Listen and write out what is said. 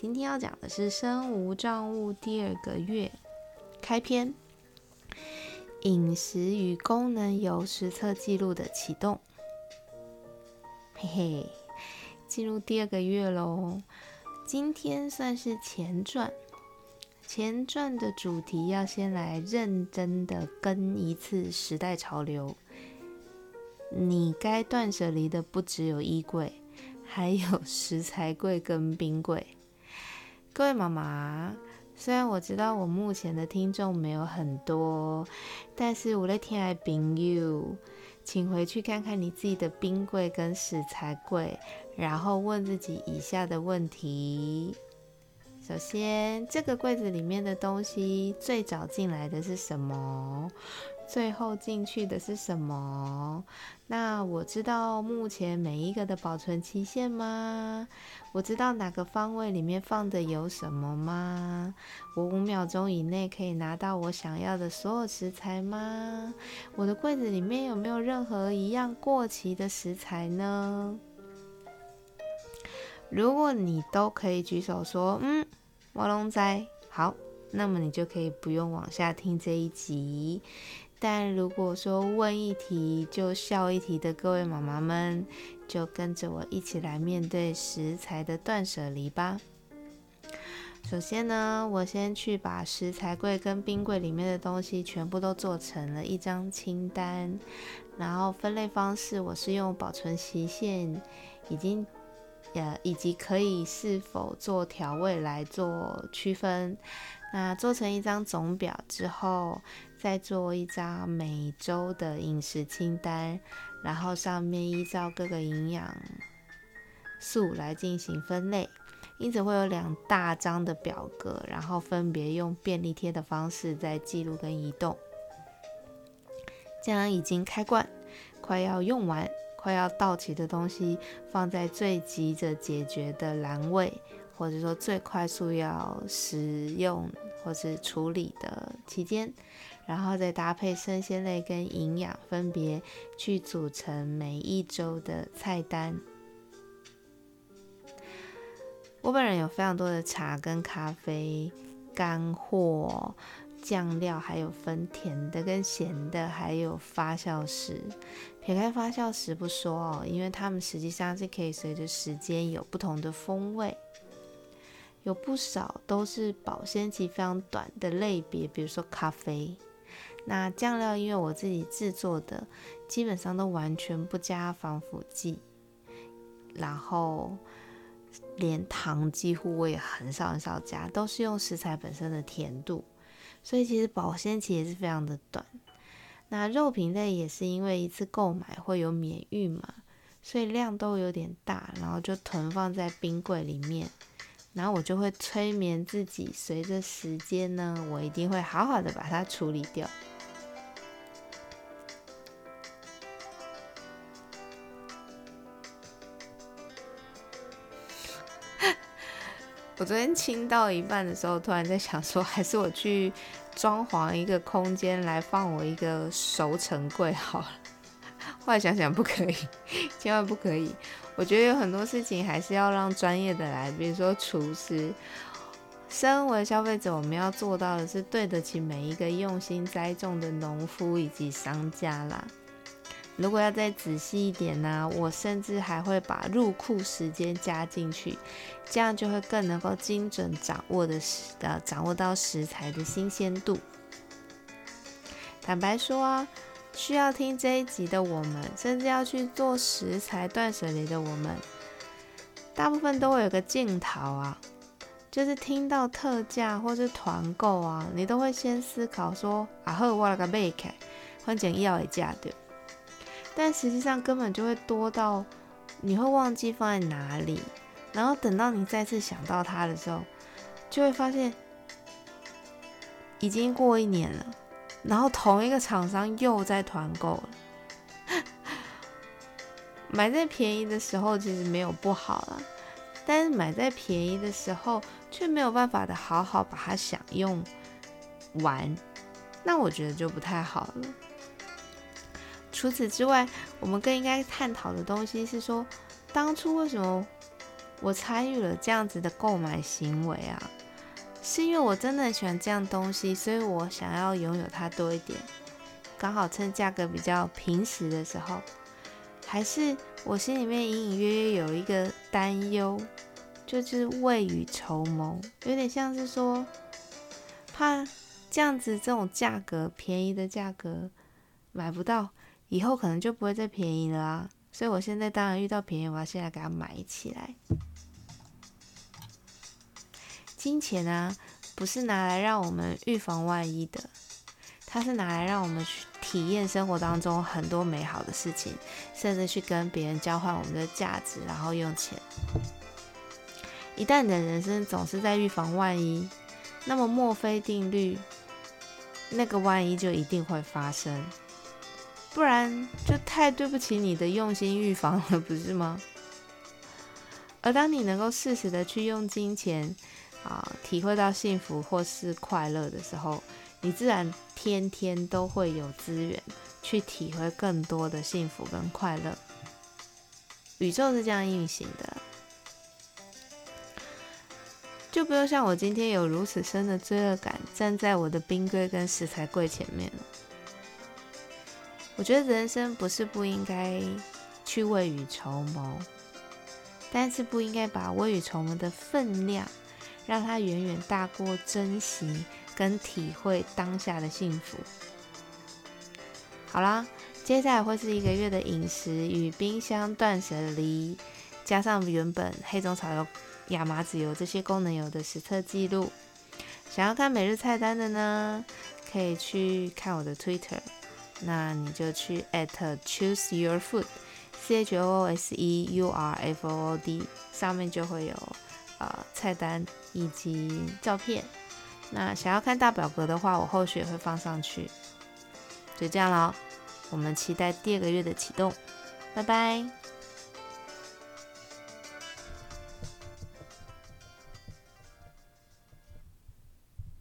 今天要讲的是生无障物第二个月开篇，饮食与功能由实测记录的启动。嘿嘿，进入第二个月喽。今天算是前传，前传的主题要先来认真的跟一次时代潮流。你该断舍离的不只有衣柜，还有食材柜跟冰柜。各位妈妈，虽然我知道我目前的听众没有很多，但是我的天爱朋友。请回去看看你自己的冰柜跟食材柜，然后问自己以下的问题：首先，这个柜子里面的东西最早进来的是什么？最后进去的是什么？那我知道目前每一个的保存期限吗？我知道哪个方位里面放的有什么吗？我五秒钟以内可以拿到我想要的所有食材吗？我的柜子里面有没有任何一样过期的食材呢？如果你都可以举手说，嗯，我龙仔好，那么你就可以不用往下听这一集。但如果说问一题就笑一题的各位妈妈们，就跟着我一起来面对食材的断舍离吧。首先呢，我先去把食材柜跟冰柜里面的东西全部都做成了一张清单，然后分类方式我是用保存期限已经呃以及可以是否做调味来做区分。那做成一张总表之后。再做一张每周的饮食清单，然后上面依照各个营养素来进行分类，因此会有两大张的表格，然后分别用便利贴的方式在记录跟移动。将已经开罐、快要用完、快要到期的东西放在最急着解决的栏位，或者说最快速要使用或是处理的期间。然后再搭配生鲜类跟营养，分别去组成每一周的菜单。我本人有非常多的茶跟咖啡、干货、酱料，还有分甜的跟咸的，还有发酵食。撇开发酵食不说哦，因为它们实际上是可以随着时间有不同的风味。有不少都是保鲜期非常短的类别，比如说咖啡。那酱料因为我自己制作的，基本上都完全不加防腐剂，然后连糖几乎我也很少很少加，都是用食材本身的甜度，所以其实保鲜期也是非常的短。那肉品类也是因为一次购买会有免运嘛，所以量都有点大，然后就囤放在冰柜里面。然后我就会催眠自己，随着时间呢，我一定会好好的把它处理掉。我昨天清到一半的时候，突然在想说，还是我去装潢一个空间来放我一个熟成柜好了。后来想想不可以，千万不可以。我觉得有很多事情还是要让专业的来，比如说厨师。身为消费者，我们要做到的是对得起每一个用心栽种的农夫以及商家啦。如果要再仔细一点呢，我甚至还会把入库时间加进去，这样就会更能够精准掌握的食呃掌握到食材的新鲜度。坦白说啊。需要听这一集的我们，甚至要去做食材断舍离的我们，大部分都会有个镜头啊，就是听到特价或是团购啊，你都会先思考说，啊好，我来个买开，反正要的价对。但实际上根本就会多到你会忘记放在哪里，然后等到你再次想到它的时候，就会发现已经过一年了，然后同一个厂商又在团购了。买在便宜的时候其实没有不好啦，但是买在便宜的时候却没有办法的好好把它享用完，那我觉得就不太好了。除此之外，我们更应该探讨的东西是说，当初为什么我参与了这样子的购买行为啊？是因为我真的很喜欢这样东西，所以我想要拥有它多一点，刚好趁价格比较平时的时候。还是我心里面隐隐约约有一个担忧，就是未雨绸缪，有点像是说，怕这样子这种价格便宜的价格买不到，以后可能就不会再便宜了啊。所以我现在当然遇到便宜，我要现在给它买起来。金钱啊，不是拿来让我们预防万一的，它是拿来让我们去。体验生活当中很多美好的事情，甚至去跟别人交换我们的价值，然后用钱。一旦你的人生总是在预防万一，那么墨菲定律，那个万一就一定会发生，不然就太对不起你的用心预防了，不是吗？而当你能够适时的去用金钱啊，体会到幸福或是快乐的时候。你自然天天都会有资源去体会更多的幸福跟快乐。宇宙是这样运行的，就不用像我今天有如此深的罪恶感，站在我的冰柜跟食材柜前面了。我觉得人生不是不应该去未雨绸缪，但是不应该把未雨绸缪的分量，让它远远大过珍惜。跟体会当下的幸福。好啦，接下来会是一个月的饮食与冰箱断舍离，加上原本黑种草油、亚麻籽油这些功能油的实测记录。想要看每日菜单的呢，可以去看我的 Twitter，那你就去 at choose your food，c h o o s e u r f o o d，上面就会有呃菜单以及照片。那想要看大表格的话，我后续也会放上去。就这样了，我们期待第二个月的启动，拜拜。